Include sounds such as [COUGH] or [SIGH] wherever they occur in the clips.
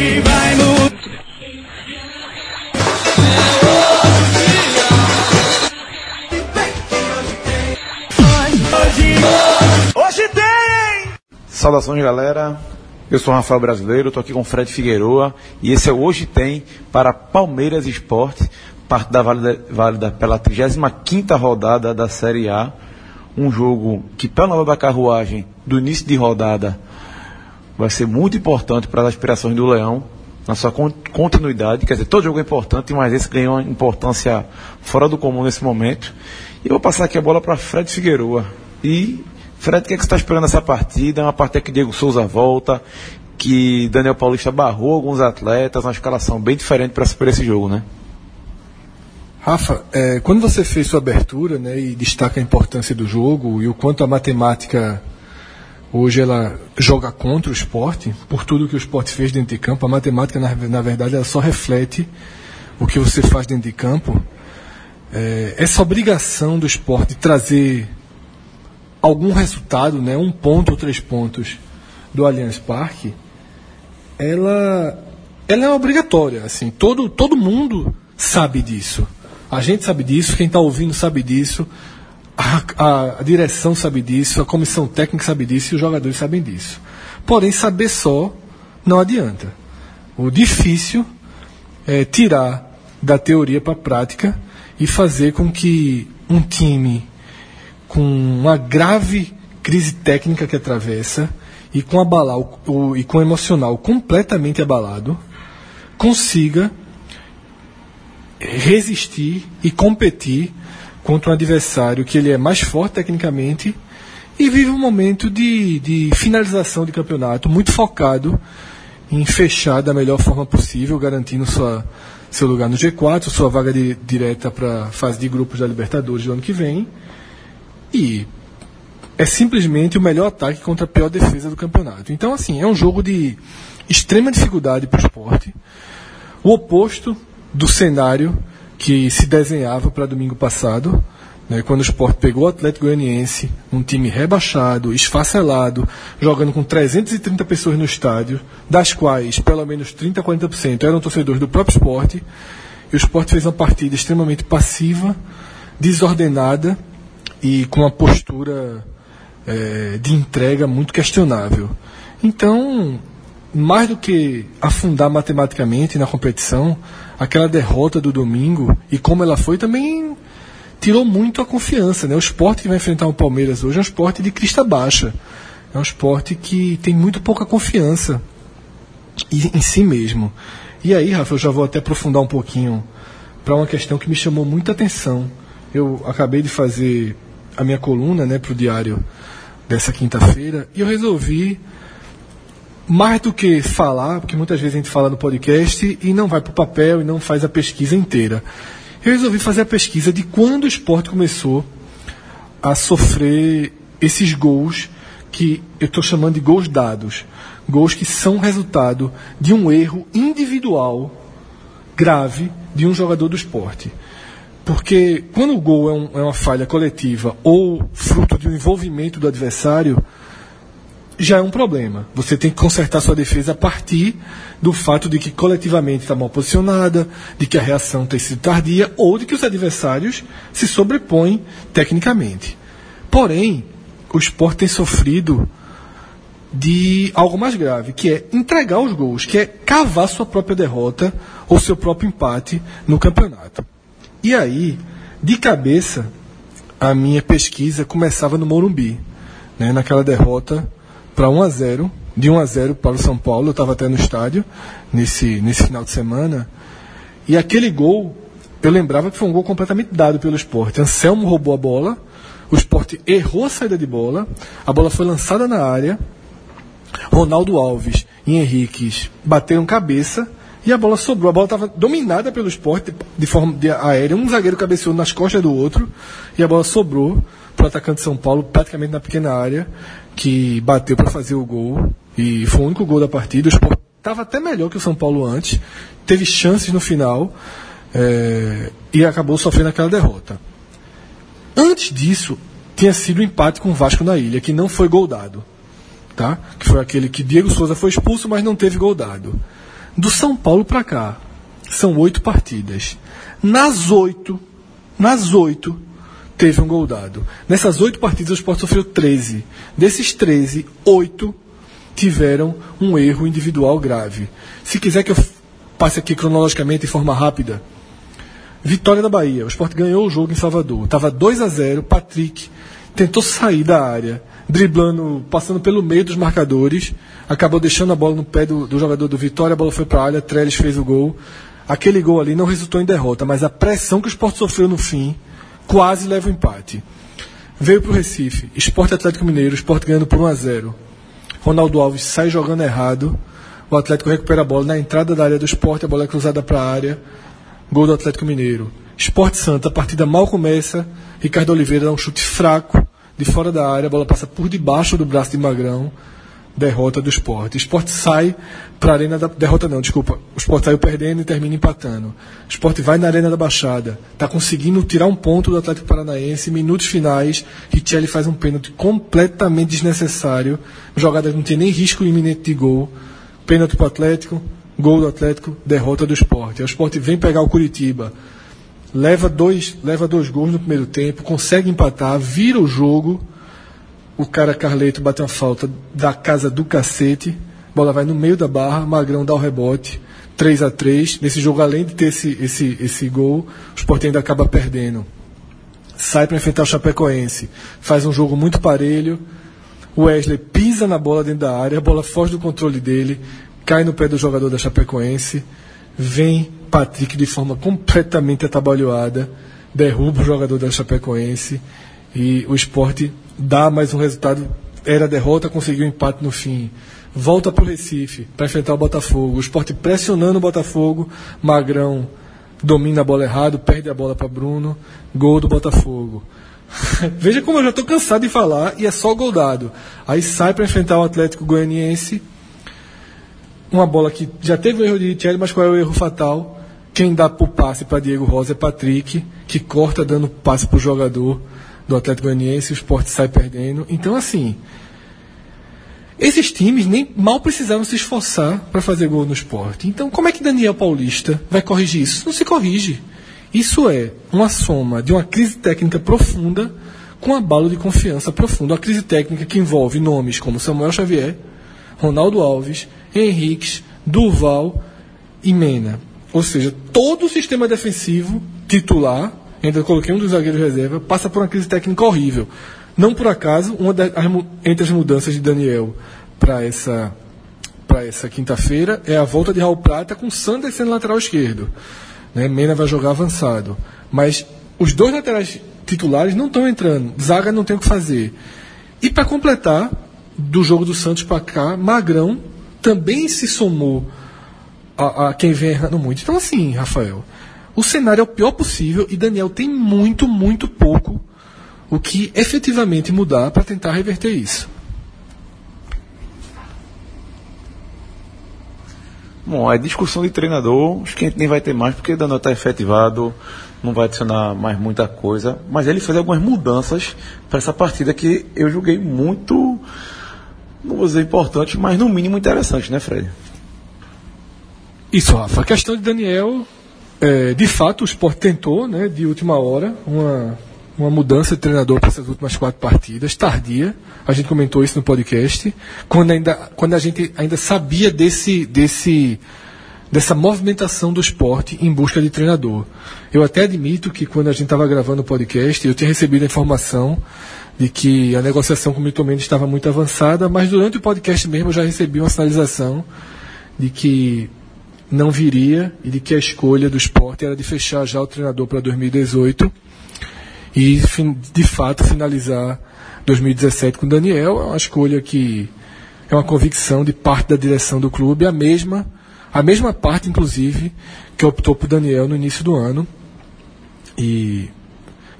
Hoje vai mudar. Hoje, tem! Saudações, galera. Eu sou o Rafael Brasileiro, estou aqui com o Fred Figueroa e esse é o Hoje Tem para Palmeiras Esporte, parte válida, válida pela 35ª rodada da Série A. Um jogo que, pela nova da carruagem, do início de rodada, vai ser muito importante para as aspirações do Leão, na sua con- continuidade. Quer dizer, todo jogo é importante, mas esse ganhou uma importância fora do comum nesse momento. E eu vou passar aqui a bola para Fred Figueroa. E, Fred, o que, é que você está esperando nessa partida? É uma partida que Diego Souza volta, que Daniel Paulista barrou alguns atletas, uma escalação bem diferente para superar esse jogo, né? Rafa, é, quando você fez sua abertura né, e destaca a importância do jogo e o quanto a matemática hoje ela joga contra o esporte, por tudo que o esporte fez dentro de campo, a matemática na, na verdade ela só reflete o que você faz dentro de campo. É, essa obrigação do esporte de trazer algum resultado, né, um ponto ou três pontos do Allianz Parque, ela, ela é obrigatória. Assim, todo, todo mundo sabe disso. A gente sabe disso, quem está ouvindo sabe disso, a, a- a direção sabe disso, a comissão técnica sabe disso e os jogadores sabem disso. Porém, saber só não adianta. O difícil é tirar da teoria para a prática e fazer com que um time com uma grave crise técnica que atravessa e com abalar o, o- e com o emocional completamente abalado consiga resistir e competir contra um adversário que ele é mais forte tecnicamente e vive um momento de, de finalização de campeonato muito focado em fechar da melhor forma possível, garantindo sua, seu lugar no G4, sua vaga de- direta para a fase de grupos da Libertadores do ano que vem. E é simplesmente o melhor ataque contra a pior defesa do campeonato. Então, assim, é um jogo de extrema dificuldade para o esporte. O oposto do cenário que se desenhava para domingo passado, né, quando o Sport pegou o Atlético Goianiense, um time rebaixado, esfacelado, jogando com 330 pessoas no estádio, das quais pelo menos 30 a 40% eram torcedores do próprio esporte, e o Sport fez uma partida extremamente passiva, desordenada e com uma postura eh, de entrega muito questionável. Então, mais do que afundar matematicamente na competição, aquela derrota do domingo e como ela foi também tirou muito a confiança. Né? O esporte que vai enfrentar o Palmeiras hoje é um esporte de crista baixa. É um esporte que tem muito pouca confiança em si mesmo. E aí, Rafa, eu já vou até aprofundar um pouquinho para uma questão que me chamou muita atenção. Eu acabei de fazer a minha coluna né, para o diário dessa quinta-feira e eu resolvi mais do que falar, porque muitas vezes a gente fala no podcast e não vai para o papel e não faz a pesquisa inteira. Eu resolvi fazer a pesquisa de quando o esporte começou a sofrer esses gols que eu estou chamando de gols dados. Gols que são resultado de um erro individual grave de um jogador do esporte. Porque quando o gol é, um- é uma falha coletiva ou fruto de um envolvimento do adversário, já é um problema. Você tem que consertar sua defesa a partir do fato de que coletivamente está mal posicionada, de que a reação tem sido tardia ou de que os adversários se sobrepõem tecnicamente. Porém, o esporte tem sofrido de algo mais grave, que é entregar os gols, que é cavar sua própria derrota ou seu próprio empate no campeonato. E aí, de cabeça, a minha pesquisa começava no Morumbi, né, naquela derrota para 1 a 0, de 1 a 0 para o São Paulo. Eu estava até no estádio nesse nesse final de semana. E aquele gol, eu lembrava que foi um gol completamente dado pelo esporte. Anselmo roubou a bola, o esporte errou a saída de bola, a bola foi lançada na área, Ronaldo Alves e Henriques bateram cabeça e a bola sobrou. A bola estava dominada pelo esporte de forma de aérea. Um zagueiro cabeceou nas costas do outro e a bola sobrou para o atacante de São Paulo, praticamente na pequena área, que bateu para fazer o gol. E foi o único gol da partida. O esporte estava até melhor que o São Paulo antes, teve chances no final eh, e acabou sofrendo aquela derrota. Antes disso, tinha sido o empate com o Vasco na ilha, que não foi gol dado. Tá? Que foi aquele que Diego Souza foi expulso, mas não teve gol dado. Do São Paulo para cá, são oito partidas. Nas oito, nas oito, teve um gol dado. Nessas oito partidas, o Sport sofreu 13. Desses 13, oito tiveram um erro individual grave. Se quiser que eu passe aqui cronologicamente de forma rápida. Vitória da Bahia. O Sport ganhou o jogo em Salvador. Estava 2 a 0 Patrick tentou sair da área, driblando, passando pelo meio dos marcadores, acabou deixando a bola no pé do, do jogador do Vitória, a bola foi para a área, Trellis fez o gol. Aquele gol ali não resultou em derrota, mas a pressão que o Sport sofreu no fim quase leva o empate. Veio para o Recife, Esporte Atlético Mineiro, Sport ganhando por 1 a 0 Ronaldo Alves sai jogando errado, o Atlético recupera a bola na entrada da área do Sport, a bola é cruzada para a área, gol do Atlético Mineiro. Esporte Santa, a partida mal começa, Ricardo Oliveira dá um chute fraco de fora da área, a bola passa por debaixo do braço de Magrão, derrota do esporte. O esporte sai para a Arena da. Derrota não, desculpa. O esporte saiu perdendo e termina empatando. O esporte vai na Arena da Baixada. Está conseguindo tirar um ponto do Atlético Paranaense. Minutos finais, Richelli faz um pênalti completamente desnecessário. Jogada não tem nem risco iminente de gol. Pênalti para o Atlético, gol do Atlético, derrota do esporte. O esporte vem pegar o Curitiba leva dois, leva dois gols no primeiro tempo, consegue empatar, vira o jogo. O cara Carleto bate uma falta da casa do cacete. Bola vai no meio da barra, Magrão dá o rebote. 3 a 3 Nesse jogo, além de ter esse, esse, esse gol, o Sport ainda acaba perdendo. Sai para enfrentar o Chapecoense. Faz um jogo muito parelho. O Wesley pisa na bola dentro da área, a bola foge do controle dele, cai no pé do jogador da Chapecoense. Vem Patrick de forma completamente atabalhoada, derruba o jogador da Chapecoense e o esporte dá mais um resultado. Era derrota, conseguiu um empate no fim. Volta para o Recife para enfrentar o Botafogo. O esporte pressionando o Botafogo. Magrão domina a bola errado, perde a bola para Bruno. Gol do Botafogo. [LAUGHS] Veja como eu já estou cansado de falar e é só gol dado. Aí sai para enfrentar o Atlético Goianiense. Uma bola que já teve o erro de Richelli, mas qual é o erro fatal? Quem dá o passe para Diego Rosa é Patrick, que corta dando passe para o jogador do Atlético Goianiense o esporte sai perdendo. Então, assim, esses times nem mal precisaram se esforçar para fazer gol no esporte. Então, como é que Daniel Paulista vai corrigir isso? Não se corrige. Isso é uma soma de uma crise técnica profunda com um abalo de confiança profundo. Uma crise técnica que envolve nomes como Samuel Xavier, Ronaldo Alves, Henriques, Duval e Mena. Ou seja, todo o sistema defensivo titular, ainda coloquei um dos zagueiros reserva, passa por uma crise técnica horrível. Não por acaso, uma das, entre as mudanças de Daniel para essa para essa quinta-feira é a volta de Raul Prata com Sanders sendo lateral esquerdo. Né? Mena vai jogar avançado. Mas os dois laterais titulares não estão entrando. Zaga não tem o que fazer. E para completar, do jogo do Santos para cá, Magrão também se somou a, a quem vem errando muito. Então, assim, Rafael, o cenário é o pior possível e Daniel tem muito, muito pouco o que efetivamente mudar para tentar reverter isso. Bom, a discussão de treinador, acho que a gente nem vai ter mais, porque Daniel está efetivado, não vai adicionar mais muita coisa, mas ele fez algumas mudanças para essa partida que eu julguei muito, não vou dizer importante, mas no mínimo interessante, né, Fred? Isso, Rafa. A questão de Daniel, é, de fato, o Sport tentou, né, de última hora, uma, uma mudança de treinador para essas últimas quatro partidas, tardia. A gente comentou isso no podcast, quando, ainda, quando a gente ainda sabia desse, desse, dessa movimentação do esporte em busca de treinador. Eu até admito que quando a gente estava gravando o podcast, eu tinha recebido a informação de que a negociação com o Milton Mendes estava muito avançada, mas durante o podcast mesmo eu já recebi uma sinalização de que não viria e de que a escolha do esporte era de fechar já o treinador para 2018 e, de fato, finalizar 2017 com Daniel. É uma escolha que é uma convicção de parte da direção do clube, a mesma, a mesma parte, inclusive, que optou por Daniel no início do ano. E,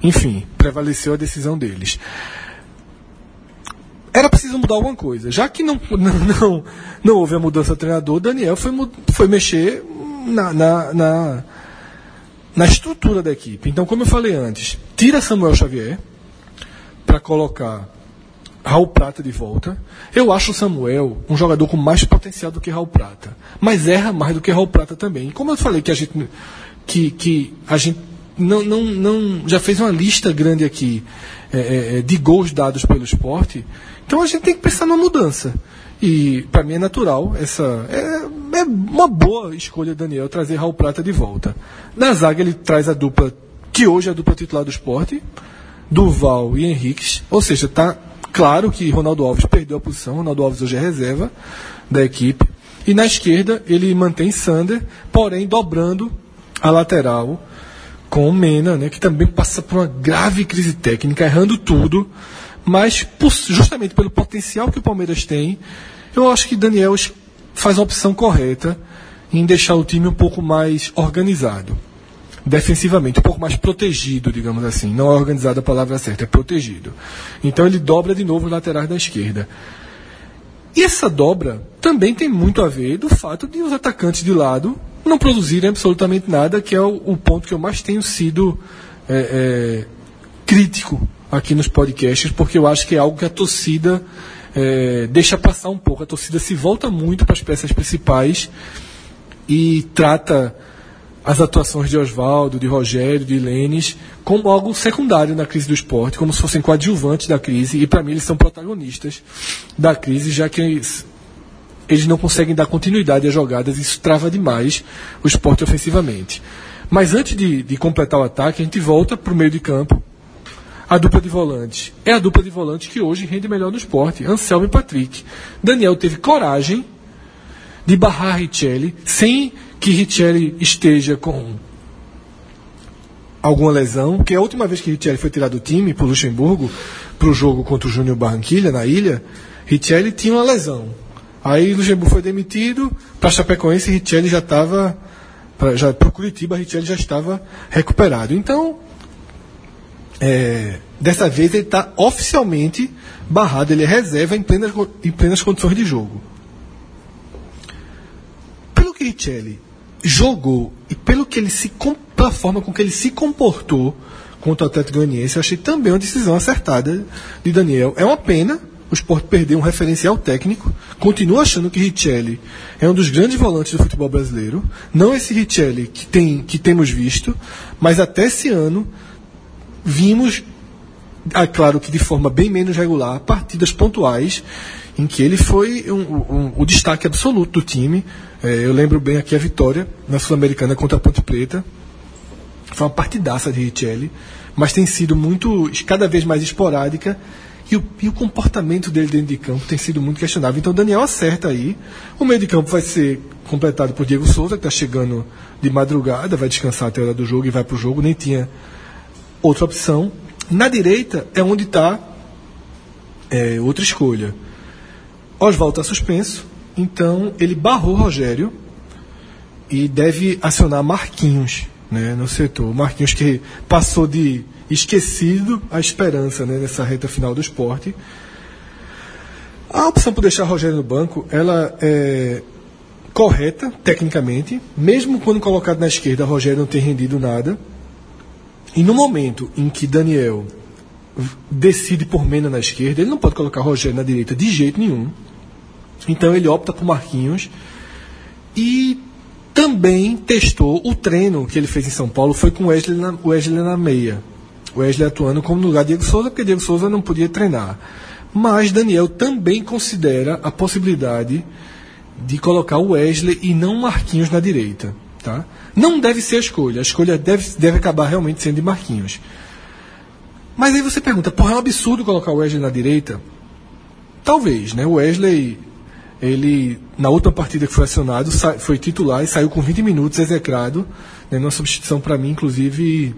enfim, prevaleceu a decisão deles era preciso mudar alguma coisa. Já que não, [LAUGHS] não, não, não houve a mudança de treinador, Daniel foi, foi mexer na, na, na, na, estrutura da equipe. Então, como eu falei antes, tira Samuel Xavier para colocar Raul Prata de volta. Eu acho o Samuel um jogador com mais potencial do que Raul Prata. Mas erra mais do que Raul Prata também. E como eu falei que a gente. que, que a gente não, não, não já fez uma lista grande aqui é, é, de gols dados pelo esporte, então a gente tem que pensar numa mudança. E para mim é natural essa. É, é uma boa escolha, Daniel, trazer Raul Prata de volta. Na zaga ele traz a dupla, que hoje é a dupla titular do esporte, Duval e Henriques. Ou seja, está claro que Ronaldo Alves perdeu a posição, Ronaldo Alves hoje é reserva da equipe. E na esquerda ele mantém Sander, porém dobrando a lateral com o Mena, né, que também passa por uma grave crise técnica, errando tudo, mas por, justamente pelo potencial que o Palmeiras tem, eu acho que Daniel faz a opção correta em deixar o time um pouco mais organizado. Defensivamente, um pouco mais protegido, digamos assim. Não é organizado a palavra certa, é protegido. Então ele dobra de novo os laterais da esquerda. E essa dobra também tem muito a ver do fato de os atacantes de lado não produzirem absolutamente nada, que é o, o ponto que eu mais tenho sido é, é, crítico aqui nos podcasts, porque eu acho que é algo que a torcida é, deixa passar um pouco. A torcida se volta muito para as peças principais e trata as atuações de Oswaldo, de Rogério, de Lênis, como algo secundário na crise do esporte, como se fossem coadjuvantes da crise, e para mim eles são protagonistas da crise, já que eles, eles não conseguem dar continuidade às jogadas, isso trava demais o esporte ofensivamente. Mas antes de, de completar o ataque, a gente volta para o meio de campo. A dupla de volantes é a dupla de volantes que hoje rende melhor no esporte, Anselmo e Patrick. Daniel teve coragem de barrar Richelli sem que Richelli esteja com alguma lesão, porque a última vez que Richelli foi tirado do time por Luxemburgo para o jogo contra o Júnior Barranquilha na ilha, Richelli tinha uma lesão. Aí Luxemburgo foi demitido, para Chapecoense Richelli já estava para o Curitiba Richelli já estava recuperado. Então, é, dessa vez ele está oficialmente barrado, ele é reserva em plenas, em plenas condições de jogo. Pelo que Richelli jogou e pelo que ele se pela forma com que ele se comportou contra o Atlético Goianiense, eu achei também uma decisão acertada de Daniel. É uma pena o Sport perder um referencial técnico. Continuo achando que Richelli é um dos grandes volantes do futebol brasileiro. Não esse Richelli que, tem, que temos visto, mas até esse ano vimos, ah, claro que de forma bem menos regular, partidas pontuais em que ele foi um, um, o destaque absoluto do time. É, eu lembro bem aqui a vitória na Sul-Americana contra a Ponte Preta. Foi uma partidaça de Richelli, mas tem sido muito, cada vez mais esporádica. E o, e o, comportamento dele dentro de campo tem sido muito questionável. Então, Daniel acerta aí. O meio de campo vai ser completado por Diego Souza, que está chegando de madrugada, vai descansar até a hora do jogo e vai para o jogo. Nem tinha outra opção. Na direita é onde está é, outra escolha. Oswaldo está suspenso, então ele barrou Rogério e deve acionar Marquinhos né, no setor. Marquinhos que passou de esquecido a esperança né, nessa reta final do esporte. A opção por deixar Rogério no banco, ela é correta, tecnicamente, mesmo quando colocado na esquerda, Rogério não tem rendido nada. E no momento em que Daniel decide por Mena na esquerda, ele não pode colocar Rogério na direita de jeito nenhum. Então ele opta por Marquinhos e também testou o treino que ele fez em São Paulo foi com o Wesley na, Wesley na meia. O Wesley atuando como no lugar de Diego Souza, porque Diego Souza não podia treinar. Mas Daniel também considera a possibilidade de colocar o Wesley e não Marquinhos na direita. Tá? Não deve ser a escolha. A escolha deve, deve acabar realmente sendo de Marquinhos. Mas aí você pergunta, porra, é um absurdo colocar o Wesley na direita? Talvez, né? O Wesley ele, na última partida que foi acionado, foi titular e saiu com 20 minutos execrado, né, numa substituição para mim, inclusive,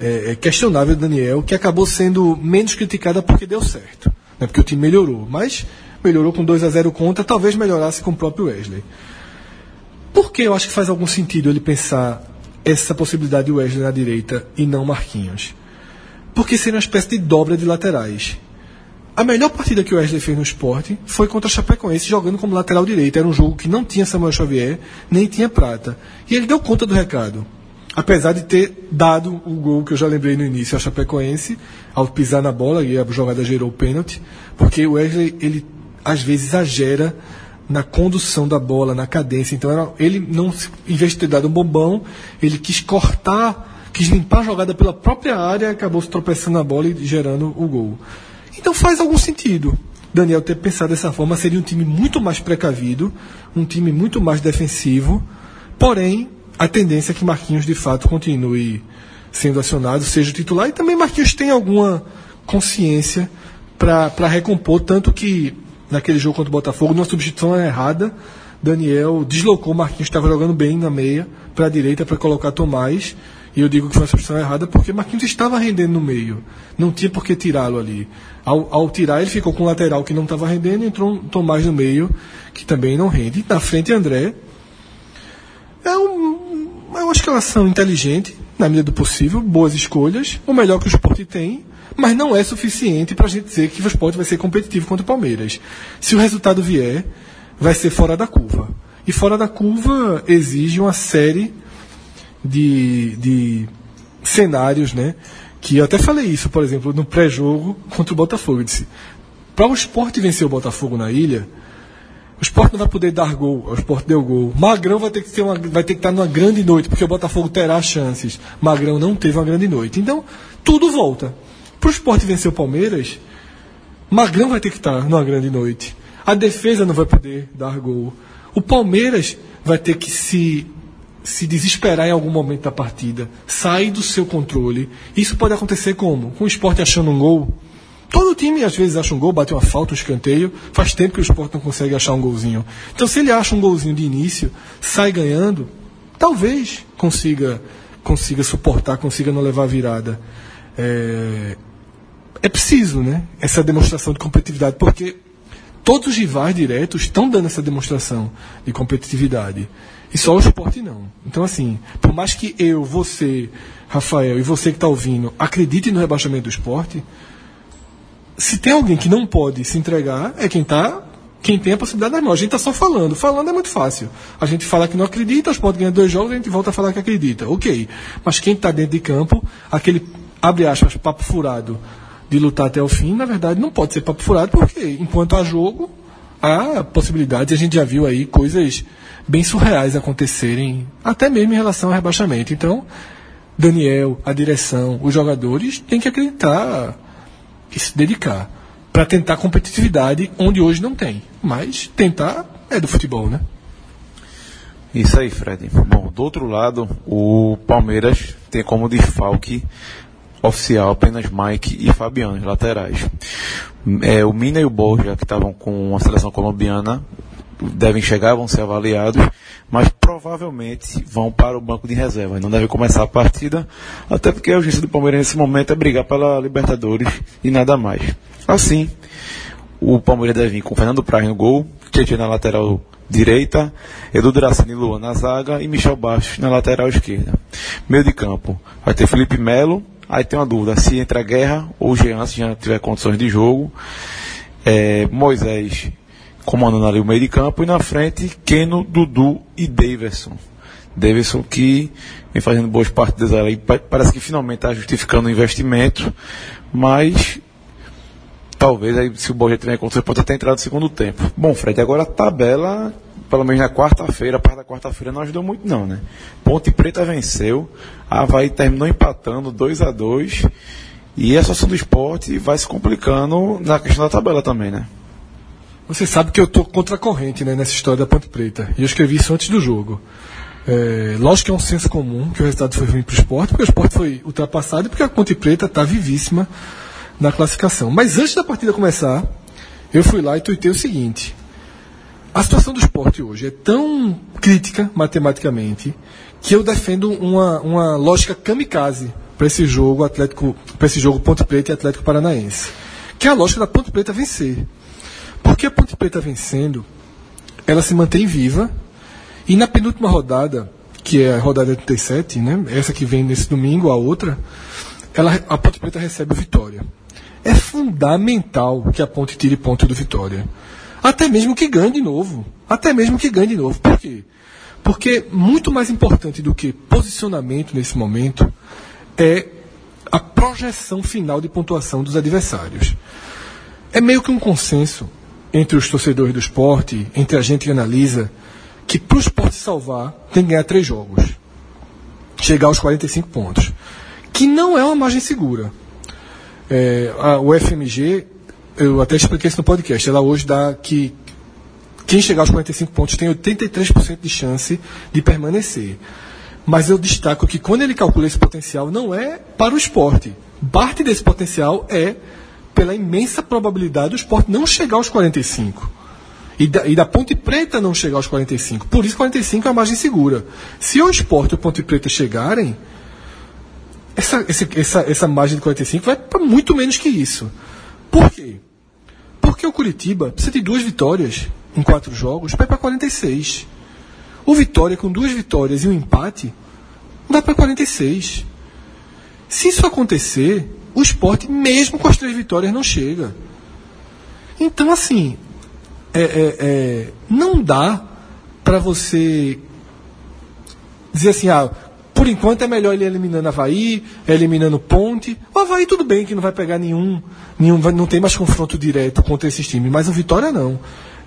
é, é questionável Daniel, que acabou sendo menos criticada porque deu certo, né, porque o time melhorou, mas melhorou com 2 a 0 contra, talvez melhorasse com o próprio Wesley. Por que eu acho que faz algum sentido ele pensar essa possibilidade de Wesley na direita e não Marquinhos? Porque seria uma espécie de dobra de laterais. A melhor partida que o Wesley fez no esporte foi contra a Chapecoense, jogando como lateral direito. Era um jogo que não tinha Samuel Xavier, nem tinha Prata. E ele deu conta do recado. apesar de ter dado o gol que eu já lembrei no início a Chapecoense, ao pisar na bola e a jogada gerou o pênalti, porque o Wesley, ele às vezes exagera na condução da bola, na cadência. Então era, ele não, em vez de ter dado um bombão, ele quis cortar, quis limpar a jogada pela própria área, acabou se tropeçando na bola e gerando o gol. Então faz algum sentido. Daniel ter pensado dessa forma seria um time muito mais precavido, um time muito mais defensivo, porém a tendência é que Marquinhos de fato continue sendo acionado, seja o titular, e também Marquinhos tem alguma consciência para recompor, tanto que naquele jogo contra o Botafogo, numa substituição errada, Daniel deslocou Marquinhos, estava jogando bem na meia, para a direita, para colocar Tomás, e eu digo que foi uma substituição errada porque Marquinhos estava rendendo no meio, não tinha por que tirá-lo ali. Ao, ao, tirar, ele ficou com o lateral que não estava rendendo e entrou um Tomás no meio, que também não rende. Na frente, André. É um, é uma escalação inteligente, na medida do possível, boas escolhas, o melhor que o esporte tem, mas não é suficiente para a gente dizer que o esporte vai ser competitivo contra o Palmeiras. Se o resultado vier, vai ser fora da curva. E fora da curva exige uma série de, de cenários, né? Que eu até falei isso, por exemplo, no pré-jogo contra o Botafogo. Eu disse: para o esporte vencer o Botafogo na ilha, o esporte não vai poder dar gol, o esporte deu gol. Magrão vai ter que, ter uma, vai ter que estar numa grande noite, porque o Botafogo terá chances. Magrão não teve uma grande noite. Então, tudo volta. Para o esporte vencer o Palmeiras, Magrão vai ter que estar numa grande noite. A defesa não vai poder dar gol. O Palmeiras vai ter que se se desesperar em algum momento da partida, sair do seu controle. Isso pode acontecer como? Com o esporte achando um gol. Todo time às vezes acha um gol, bate uma falta, um escanteio. Faz tempo que o esporte não consegue achar um golzinho. Então, se ele acha um golzinho de início, sai ganhando, talvez consiga, consiga suportar, consiga não levar virada. É, é preciso, né? Essa demonstração de competitividade, porque todos os rivais diretos estão dando essa demonstração de competitividade. E só o esporte não. Então, assim, por mais que eu, você, Rafael e você que está ouvindo acredite no rebaixamento do esporte, se tem alguém que não pode se entregar, é quem tá, quem tem a possibilidade das mãos. A gente está só falando. Falando é muito fácil. A gente fala que não acredita, o esporte ganha dois jogos, a gente volta a falar que acredita. Ok. Mas quem está dentro de campo, aquele, abre aspas, papo furado de lutar até o fim, na verdade não pode ser papo furado, porque enquanto há jogo, há possibilidades, a gente já viu aí coisas bem surreais acontecerem, até mesmo em relação ao rebaixamento. Então, Daniel, a direção, os jogadores têm que acreditar e se dedicar para tentar competitividade onde hoje não tem. Mas tentar é do futebol, né? Isso aí, Fred. Bom, do outro lado, o Palmeiras tem como desfalque oficial apenas Mike e Fabiano, laterais. É, o Mina e o Borja, que estavam com a seleção colombiana, devem chegar, vão ser avaliados, mas provavelmente vão para o banco de reserva. Não deve começar a partida, até porque a urgência do Palmeiras nesse momento é brigar pela Libertadores e nada mais. Assim, o Palmeiras deve vir com Fernando Praz no gol, Tietchan na lateral direita, Edu Dracini Luan na zaga e Michel Bastos na lateral esquerda. Meio de campo, vai ter Felipe Melo, aí tem uma dúvida se entra Guerra ou Jean, se já tiver condições de jogo. É, Moisés comandando ali o meio de campo, e na frente, Keno, Dudu e Davidson. Davidson que vem fazendo boas partidas ali, parece que finalmente está justificando o investimento, mas talvez aí, se o Borja tiver condições, pode até entrar no segundo tempo. Bom, Fred, agora a tabela, pelo menos na quarta-feira, a parte da quarta-feira não ajudou muito não, né? Ponte Preta venceu, Havaí terminou empatando 2 a 2 e a situação do esporte vai se complicando na questão da tabela também, né? Você sabe que eu estou contra a corrente né, nessa história da Ponte Preta. E eu escrevi isso antes do jogo. É, lógico que é um senso comum que o resultado foi ruim para o esporte, porque o esporte foi ultrapassado e porque a Ponte Preta está vivíssima na classificação. Mas antes da partida começar, eu fui lá e tuitei o seguinte. A situação do esporte hoje é tão crítica matematicamente que eu defendo uma, uma lógica kamikaze para esse jogo Atlético, para esse jogo Ponte Preta e Atlético Paranaense. Que é a lógica da Ponte Preta vencer. Porque a Ponte Preta vencendo, ela se mantém viva. E na penúltima rodada, que é a rodada 37, né? essa que vem nesse domingo, a outra, ela, a Ponte Preta recebe o Vitória. É fundamental que a Ponte tire ponto do Vitória. Até mesmo que ganhe de novo. Até mesmo que ganhe de novo. Por quê? Porque muito mais importante do que posicionamento nesse momento é a projeção final de pontuação dos adversários. É meio que um consenso entre os torcedores do esporte, entre a gente que analisa, que para o esporte salvar tem que ganhar três jogos. Chegar aos 45 pontos. Que não é uma margem segura. É, a, o FMG, eu até expliquei isso no podcast, ela hoje dá que quem chegar aos 45 pontos tem 83% de chance de permanecer. Mas eu destaco que quando ele calcula esse potencial, não é para o esporte. Parte desse potencial é pela imensa probabilidade do esporte não chegar aos 45. E da, e da Ponte Preta não chegar aos 45. Por isso, 45 é a margem segura. Se o esporte e o Ponte Preta chegarem, essa, essa, essa, margem de 45 vai para muito menos que isso. Por quê? Porque o Curitiba precisa de duas vitórias em quatro jogos para ir para 46. O Vitória, com duas vitórias e um empate, vai para 46. Se isso acontecer, o esporte, mesmo com as três vitórias, não chega. Então, assim, é, é, é, não dá para você dizer assim, ah, por enquanto é melhor ele eliminando Havaí, eliminando Ponte. O Havaí tudo bem que não vai pegar nenhum, nenhum não tem mais confronto direto contra esses times, mas o Vitória não.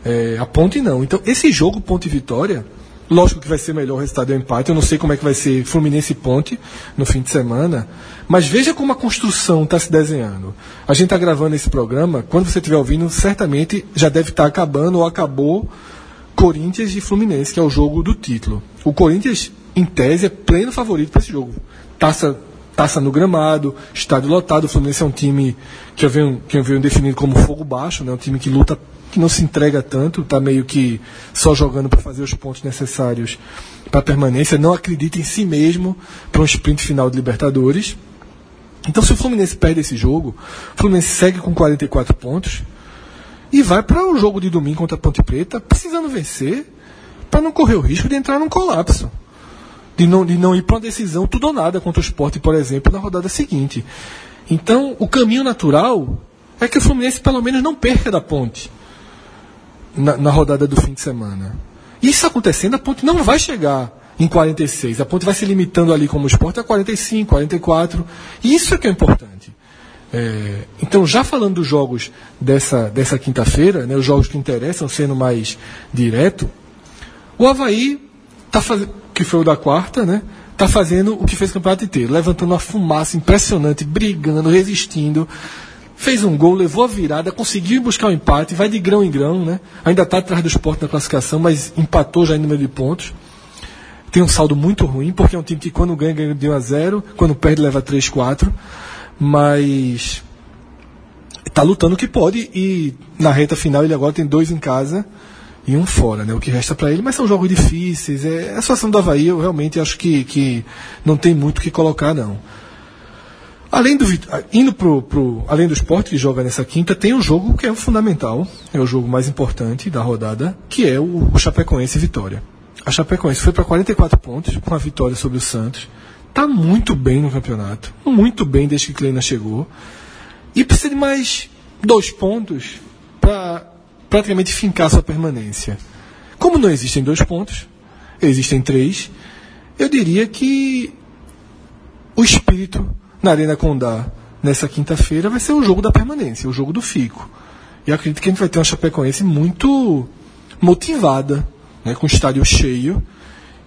É, a Ponte não. Então, esse jogo Ponte e Vitória, lógico que vai ser melhor o resultado do empate. Eu não sei como é que vai ser Fluminense e Ponte no fim de semana. Mas veja como a construção está se desenhando. A gente está gravando esse programa, quando você estiver ouvindo, certamente já deve estar tá acabando ou acabou Corinthians e Fluminense, que é o jogo do título. O Corinthians, em tese, é pleno favorito para esse jogo. Taça, taça no gramado, estádio lotado. O Fluminense é um time que eu venho, que eu venho definindo como fogo baixo, né? um time que luta, que não se entrega tanto, está meio que só jogando para fazer os pontos necessários para permanência, não acredita em si mesmo para um sprint final de Libertadores. Então, se o Fluminense perde esse jogo, o Fluminense segue com 44 pontos e vai para o jogo de domingo contra a Ponte Preta precisando vencer para não correr o risco de entrar num colapso. De não, de não ir para uma decisão tudo ou nada contra o esporte, por exemplo, na rodada seguinte. Então, o caminho natural é que o Fluminense pelo menos não perca da ponte na, na rodada do fim de semana. Isso acontecendo, a ponte não vai chegar em 46. A ponte vai se limitando ali como esporte a 45, 44. Isso é que é importante. É, então, já falando dos jogos dessa, dessa quinta-feira, né, os jogos que interessam, sendo mais direto, o Havaí, tá faz... que foi o da quarta, né, tá fazendo o que fez o campeonato inteiro, levantando uma fumaça impressionante, brigando, resistindo. Fez um gol, levou a virada, conseguiu buscar o um empate, vai de grão em grão, né? Ainda está atrás do esporte na classificação, mas empatou já em número de pontos tem um saldo muito ruim, porque é um time que quando ganha, ganha de 1 a 0, quando perde, leva 3, 4. Mas está lutando o que pode e na reta final ele agora tem dois em casa e um fora, né? O que resta para ele, mas são jogos difíceis. É, a situação do Havaí, eu realmente acho que, que não tem muito o que colocar, não. Além do indo pro, pro, além do esporte que joga nessa quinta, tem um jogo que é o fundamental, é o jogo mais importante da rodada, que é o, o Chapecoense Vitória. A Chapecoense foi para 44 pontos com a vitória sobre o Santos. Está muito bem no campeonato. Muito bem desde que Kleina chegou. E precisa de mais dois pontos para praticamente fincar sua permanência. Como não existem dois pontos, existem três, eu diria que o espírito na Arena Condá nessa quinta-feira vai ser o jogo da permanência, o jogo do Fico. E acredito que a gente vai ter uma Chapecoense muito motivada né, com o estádio cheio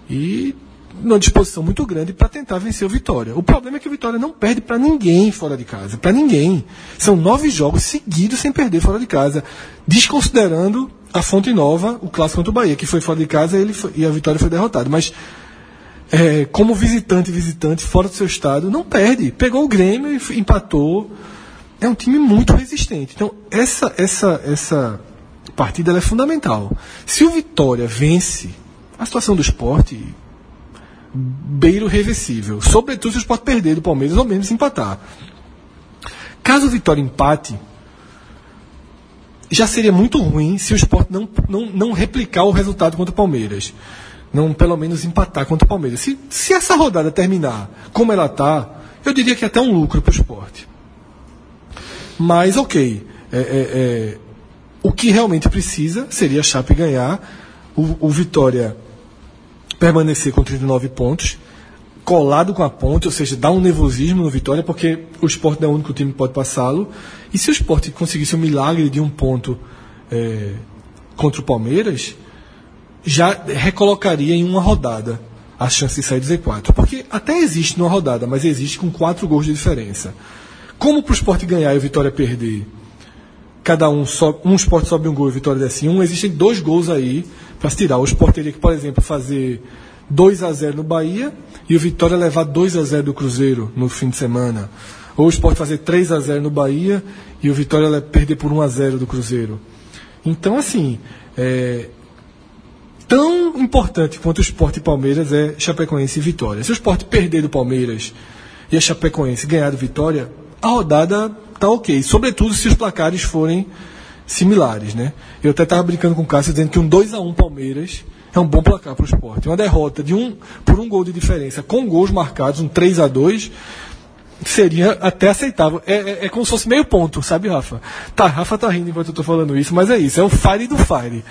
e numa disposição muito grande para tentar vencer o Vitória. O problema é que o Vitória não perde para ninguém fora de casa, para ninguém. São nove jogos seguidos sem perder fora de casa, desconsiderando a Fonte Nova, o clássico contra o Bahia, que foi fora de casa ele foi, e a Vitória foi derrotada. Mas é, como visitante, visitante fora do seu estado, não perde. Pegou o Grêmio e empatou. É um time muito resistente. Então essa essa essa partida é fundamental. Se o Vitória vence, a situação do esporte beira o reversível. Sobretudo se o esporte perder do Palmeiras ou mesmo se empatar. Caso o Vitória empate, já seria muito ruim se o esporte não, não, não replicar o resultado contra o Palmeiras. Não, pelo menos, empatar contra o Palmeiras. Se, se essa rodada terminar como ela está, eu diria que é até um lucro para o esporte. Mas, ok. É, é, é, o que realmente precisa seria a Chape ganhar. O, o Vitória permanecer com 39 pontos, colado com a ponte, ou seja, dá um nervosismo no Vitória, porque o esporte não é o único time que pode passá-lo. E se o esporte conseguisse o milagre de um ponto é, contra o Palmeiras, já recolocaria em uma rodada a chance de sair do Z4. Porque até existe numa rodada, mas existe com quatro gols de diferença. Como para o esporte ganhar e o Vitória perder, cada um sobe, um esporte sobe um gol e Vitória desce um, existem dois gols aí para se tirar. O esporte teria que, por exemplo, fazer 2 a 0 no Bahia e o Vitória levar 2 a 0 do Cruzeiro no fim de semana. Ou o esporte fazer 3 a 0 no Bahia e o Vitória perder por 1 a 0 do Cruzeiro. Então, assim, é, tão importante quanto o esporte e Palmeiras é Chapecoense e Vitória. Se o esporte perder do Palmeiras e a Chapecoense ganhar do Vitória, a rodada tá ok. Sobretudo se os placares forem similares, né? Eu até estava brincando com o Cássio dizendo que um 2 a 1 Palmeiras é um bom placar para o esporte. Uma derrota de um por um gol de diferença com gols marcados, um 3 a 2 seria até aceitável. É, é, é, como se fosse meio ponto, sabe, Rafa? Tá, Rafa tá rindo enquanto eu tô falando isso, mas é isso, é o fire do fire.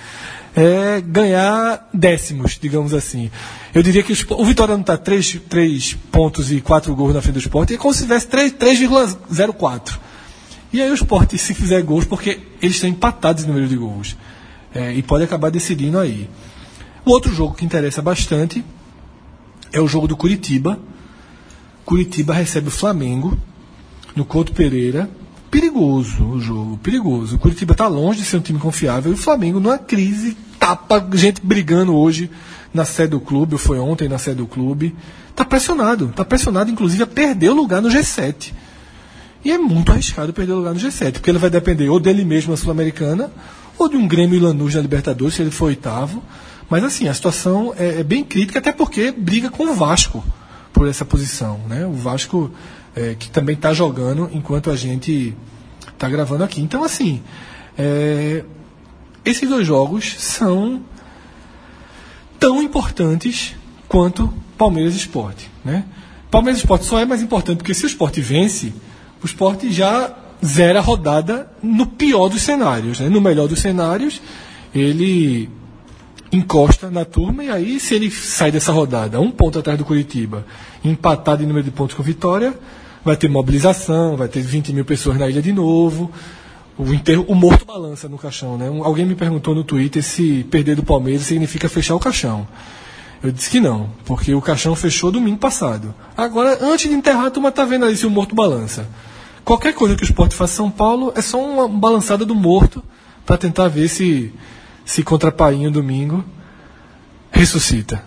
É ganhar décimos, digamos assim. Eu diria que o, o Vitória não está 3, 3 pontos e 4 gols na frente do esporte, é como se tivesse 3,04. E aí o esporte, se fizer gols, porque eles estão empatados em número de gols. É, e pode acabar decidindo aí. O outro jogo que interessa bastante é o jogo do Curitiba. Curitiba recebe o Flamengo no Couto Pereira. Perigoso o jogo, perigoso. O Curitiba está longe de ser um time confiável e o Flamengo numa crise, tapa gente brigando hoje na sede do clube, ou foi ontem na sede do clube. Está pressionado, está pressionado inclusive a perder o lugar no G7. E é muito arriscado perder o lugar no G7, porque ele vai depender ou dele mesmo na Sul-Americana, ou de um Grêmio e Lanús na Libertadores, se ele for oitavo. Mas assim, a situação é, é, bem crítica, até porque briga com o Vasco por essa posição. Né? O Vasco é, que também está jogando enquanto a gente está gravando aqui. Então, assim, é, esses dois jogos são tão importantes quanto Palmeiras Esporte. Né? Palmeiras Esporte só é mais importante porque se o Esporte vence, o Esporte já zera a rodada no pior dos cenários. Né? No melhor dos cenários, ele encosta na turma e aí se ele sai dessa rodada um ponto atrás do Curitiba, empatado em número de pontos com vitória, vai ter mobilização, vai ter 20 mil pessoas na ilha de novo. O, enterro, o morto balança no caixão, né? Um, alguém me perguntou no Twitter se perder do Palmeiras significa fechar o caixão. Eu disse que não, porque o caixão fechou domingo passado. Agora, antes de enterrar, a turma tá vendo ali se o morto balança. Qualquer coisa que o esporte faça São Paulo é só uma balançada do morto para tentar ver se se contra Painho domingo, ressuscita.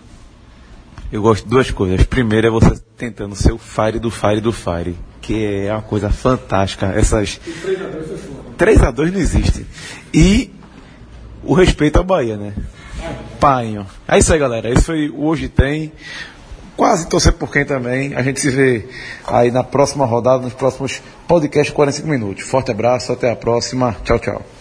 Eu gosto de duas coisas. Primeiro é você tentando ser o fire do fire do fire, que é uma coisa fantástica. Essas 3 a 2 não existe. E o respeito à Bahia, né? Painho. É isso aí, galera. Isso foi o Hoje Tem. Quase torcer por quem também. A gente se vê aí na próxima rodada, nos próximos podcasts 45 minutos. Forte abraço, até a próxima. Tchau, tchau.